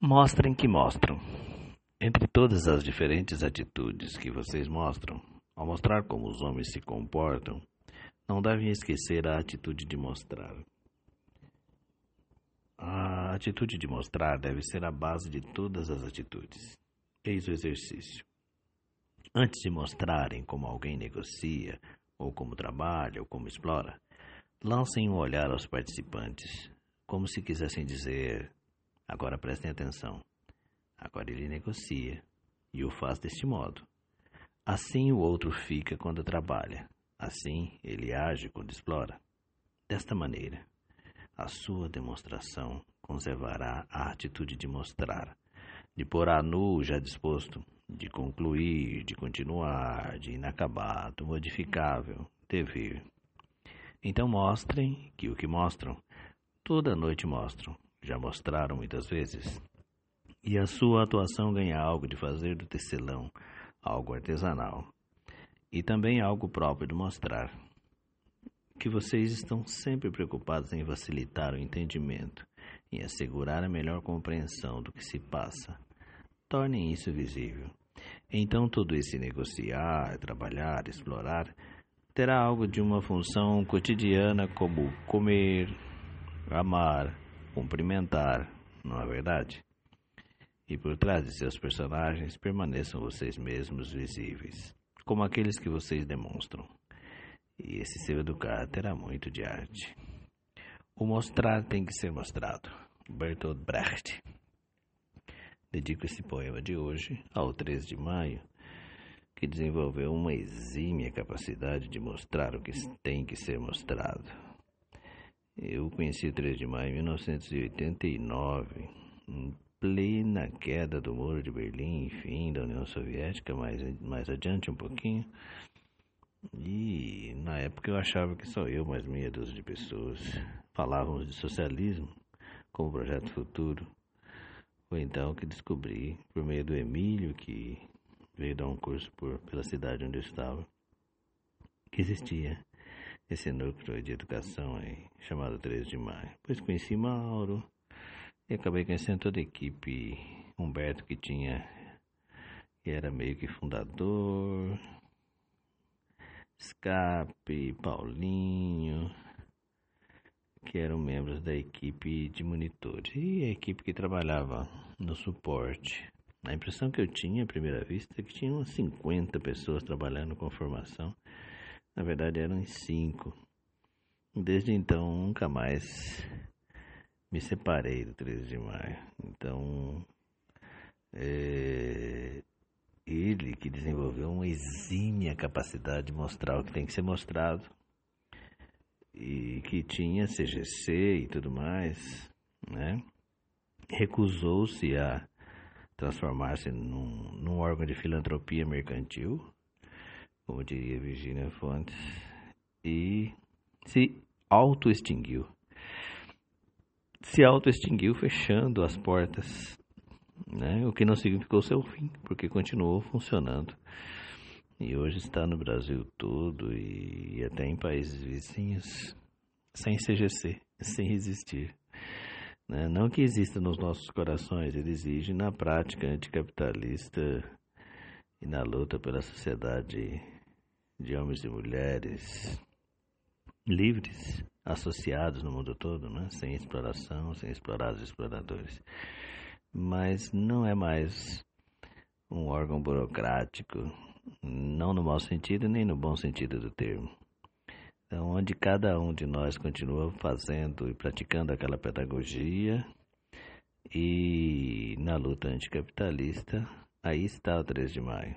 Mostrem que mostram. Entre todas as diferentes atitudes que vocês mostram, ao mostrar como os homens se comportam, não devem esquecer a atitude de mostrar. A atitude de mostrar deve ser a base de todas as atitudes. Eis o exercício. Antes de mostrarem como alguém negocia, ou como trabalha, ou como explora, lancem um olhar aos participantes, como se quisessem dizer: Agora prestem atenção. Agora ele negocia e o faz deste modo. Assim o outro fica quando trabalha. Assim ele age quando explora. Desta maneira, a sua demonstração conservará a atitude de mostrar, de pôr a nu já disposto, de concluir, de continuar, de inacabado, modificável, dever. Então mostrem que o que mostram, toda noite mostram, já mostraram muitas vezes. E a sua atuação ganha algo de fazer do tecelão, algo artesanal. E também algo próprio de mostrar. Que vocês estão sempre preocupados em facilitar o entendimento, em assegurar a melhor compreensão do que se passa. Tornem isso visível. Então todo esse negociar, trabalhar, explorar, terá algo de uma função cotidiana como comer, amar, cumprimentar, não é verdade? E por trás de seus personagens permaneçam vocês mesmos visíveis, como aqueles que vocês demonstram. E esse seu educar terá muito de arte. O mostrar tem que ser mostrado. Bertolt Brecht. Dedico esse poema de hoje ao 3 de maio, que desenvolveu uma exímia capacidade de mostrar o que tem que ser mostrado. Eu conheci o 3 de maio de 1989, em plena queda do Muro de Berlim, enfim, da União Soviética, mais, mais adiante um pouquinho. E na época eu achava que só eu, mais meia dúzia de pessoas, falávamos de socialismo como projeto futuro. Foi então que descobri, por meio do Emílio, que veio dar um curso por, pela cidade onde eu estava, que existia esse núcleo de educação aí, chamado 13 de maio. Depois conheci Mauro e acabei conhecendo toda a equipe. Humberto que tinha, que era meio que fundador, Escape, Paulinho, que eram membros da equipe de monitores e a equipe que trabalhava no suporte. A impressão que eu tinha à primeira vista é que tinha umas 50 pessoas trabalhando com formação na verdade eram cinco. Desde então nunca mais me separei do 13 de maio. Então é, ele que desenvolveu uma exímia capacidade de mostrar o que tem que ser mostrado e que tinha CGC e tudo mais, né? Recusou-se a transformar-se num, num órgão de filantropia mercantil como diria Virginia Fontes, e se auto-extinguiu. Se auto-extinguiu fechando as portas, né? o que não significou seu fim, porque continuou funcionando. E hoje está no Brasil todo e até em países vizinhos, sem CGC, sem existir. Né? Não que exista nos nossos corações, ele exige na prática anticapitalista e na luta pela sociedade de homens e mulheres livres, associados no mundo todo, né? sem exploração, sem explorar os exploradores. Mas não é mais um órgão burocrático, não no mau sentido nem no bom sentido do termo. Então, onde cada um de nós continua fazendo e praticando aquela pedagogia e na luta anticapitalista, aí está o 3 de maio.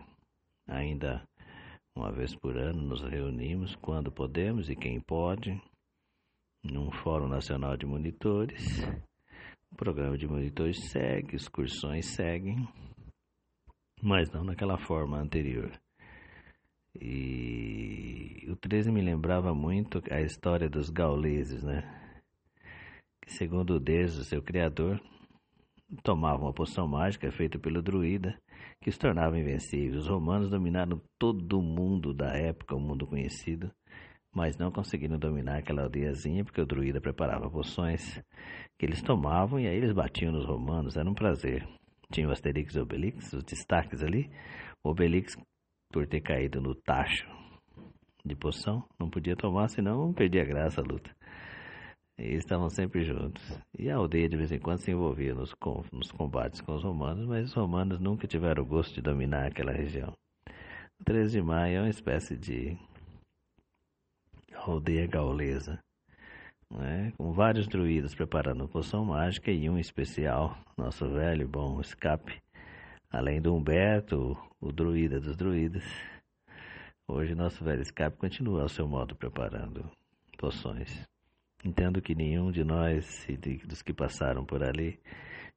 Ainda uma vez por ano nos reunimos quando podemos e quem pode, num Fórum Nacional de Monitores. O programa de monitores segue, excursões seguem, mas não naquela forma anterior. E o 13 me lembrava muito a história dos gauleses, né? Que segundo Deus, o seu criador, tomavam uma poção mágica feita pelo druida que os tornava invencíveis. Os romanos dominaram todo o mundo da época, o mundo conhecido, mas não conseguiram dominar aquela aldeiazinha porque o druida preparava poções que eles tomavam e aí eles batiam nos romanos, era um prazer. Tinha o Asterix e o Obelix, os destaques ali. O Obelix, por ter caído no tacho de poção, não podia tomar, senão perdia graça a luta. E estavam sempre juntos. E a aldeia de vez em quando se envolvia nos, nos combates com os romanos, mas os romanos nunca tiveram o gosto de dominar aquela região. O 13 de maio é uma espécie de aldeia gaulesa, né? com vários druidas preparando poção mágica e um especial, nosso velho bom escape, além do Humberto, o druida dos druidas. Hoje nosso velho escape continua ao seu modo preparando poções. Entendo que nenhum de nós dos que passaram por ali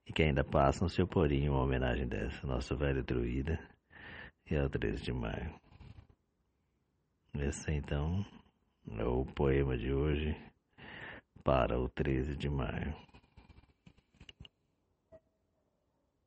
e que ainda passam se oporiam a uma homenagem dessa, nosso velho druida, e ao 13 de maio. Esse então é o poema de hoje para o 13 de maio.